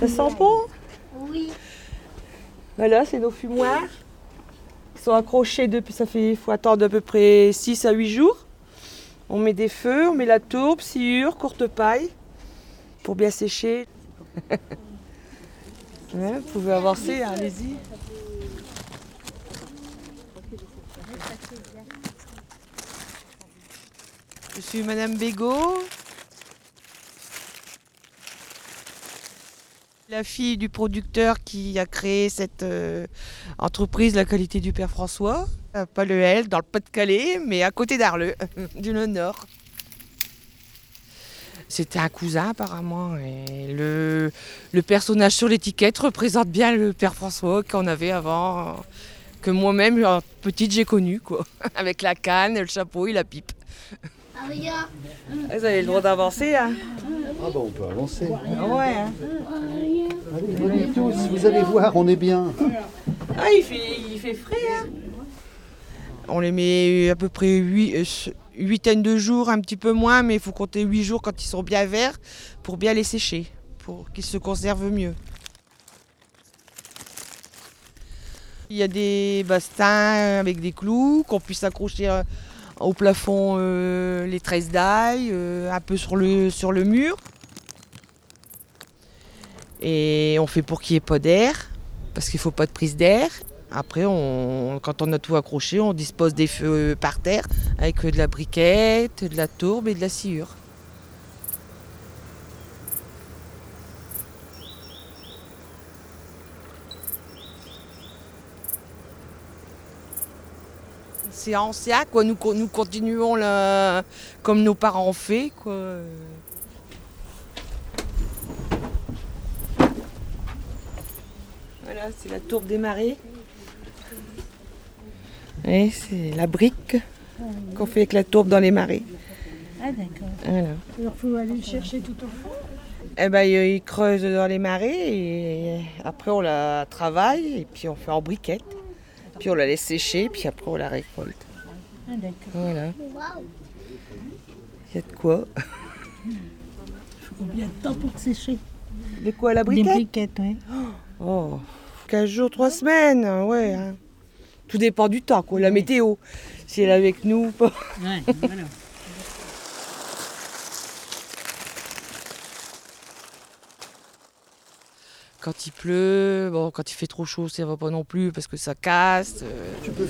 Ça sent bon Oui. Voilà, c'est nos fumoirs. Ils sont accrochés depuis, ça fait, il faut attendre à peu près 6 à 8 jours. On met des feux, on met la tourbe, sciure, courte paille pour bien sécher. Ouais, vous pouvez avancer, hein, allez-y. Suis Madame Bégaud, la fille du producteur qui a créé cette euh, entreprise La qualité du Père François, à Paleuel, dans le Pas-de-Calais, mais à côté d'Arleux, du Nord. C'était un cousin apparemment. Et le, le personnage sur l'étiquette représente bien le Père François qu'on avait avant, que moi-même, euh, petite, j'ai connu, quoi. Avec la canne, le chapeau et la pipe. Ah. Vous avez le droit d'avancer, hein Ah bah on peut avancer. Ouais, hein. Allez, venez tous, vous allez voir, on est bien. Ah, il fait, il fait frais, hein On les met à peu près 8, huitaine de jours, un petit peu moins, mais il faut compter 8 jours quand ils sont bien verts pour bien les sécher, pour qu'ils se conservent mieux. Il y a des bastins avec des clous qu'on puisse accrocher euh, au plafond euh, les tresses d'ail, euh, un peu sur le, mur. Et on fait pour qu'il n'y ait pas d'air, parce qu'il ne faut pas de prise d'air. Après, quand on a tout accroché, on dispose des feux par terre avec de la briquette, de la tourbe et de la sciure. C'est ancien, quoi. Nous, co- nous continuons le- comme nos parents ont fait, quoi. Voilà, c'est la tourbe des marées. Et c'est la brique qu'on fait avec la tourbe dans les marées. Ah d'accord. Voilà. Alors faut aller le chercher tout au fond. Eh ben, ils ils creusent dans les marées et après on la travaille et puis on fait en briquette. Puis on la laisse sécher puis après on la récolte. Ah d'accord. Voilà, il y a de quoi. Faut combien de temps pour sécher? De quoi la Des briquette briquettes, oui. Oh, 15 jours, 3 semaines, ouais. hein. Tout dépend du temps, quoi, la météo. Si elle est avec nous ou pas. Ouais, voilà. Quand il pleut, bon, quand il fait trop chaud, ça va pas non plus parce que ça casse. euh. Tu peux.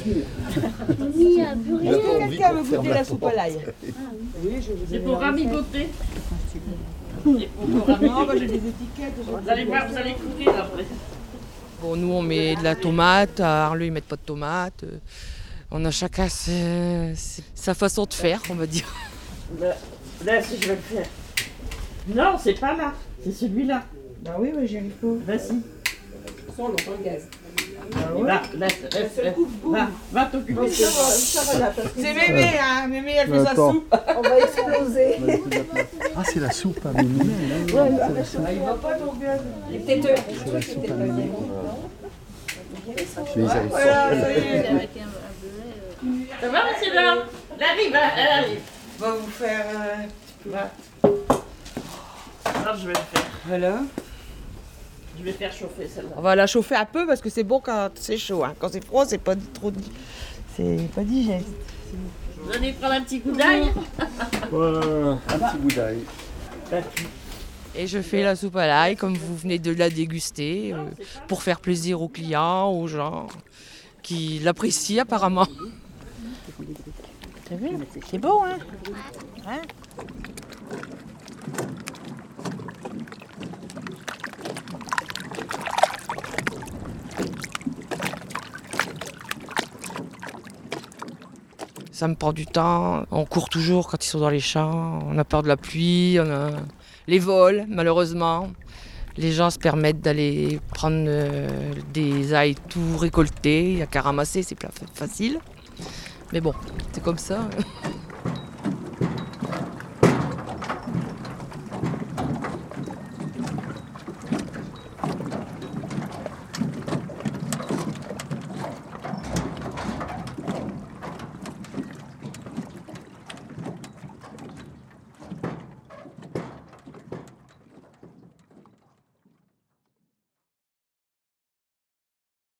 Il n'y a plus rien. Quelqu'un veut goûter la soupe à l'ail C'est pour ravigoter. Non, bah, j'ai des étiquettes. Vous allez voir, vous allez courir après. Bon, nous, on met de la tomate. À Arleux, ils mettent pas de tomate. euh. On a chacun ses- sa façon de faire, on va dire. Là, là, si je vais le faire. Non, c'est pas là. C'est celui-là. Bah oui, mais j'y arrive pas. Vas-y. Sans le gaz. Va, laisse, laisse, laisse. Va, va t'occuper. C'est mémé, hein. Mémé, elle fait sa Attends. soupe. On va exploser. Ah c'est la soupe à Mémé. Il va pas ton gaz. Mémé. Mais ils arrivent Voilà, pas. ça y est. Ça va, là Elle arrive, hein, elle arrive. On va vous faire euh, un petit peu. Va. Alors, je vais le faire. Voilà. Je vais faire chauffer celle-là. On va la chauffer un peu parce que c'est bon quand c'est chaud. hein. Quand c'est froid, c'est pas trop. C'est pas digeste. Vous allez prendre un petit coup d'ail Voilà, un petit bout d'ail. Et je fais la soupe à l'ail comme vous venez de la déguster euh, pour faire plaisir aux clients, aux gens qui l'apprécient apparemment. T'as vu? C'est beau, hein? Ça me prend du temps. On court toujours quand ils sont dans les champs. On a peur de la pluie. On a les vols, malheureusement. Les gens se permettent d'aller prendre euh, des ailes tout récoltés. Il n'y a qu'à ramasser, c'est facile. Mais bon, c'est comme ça.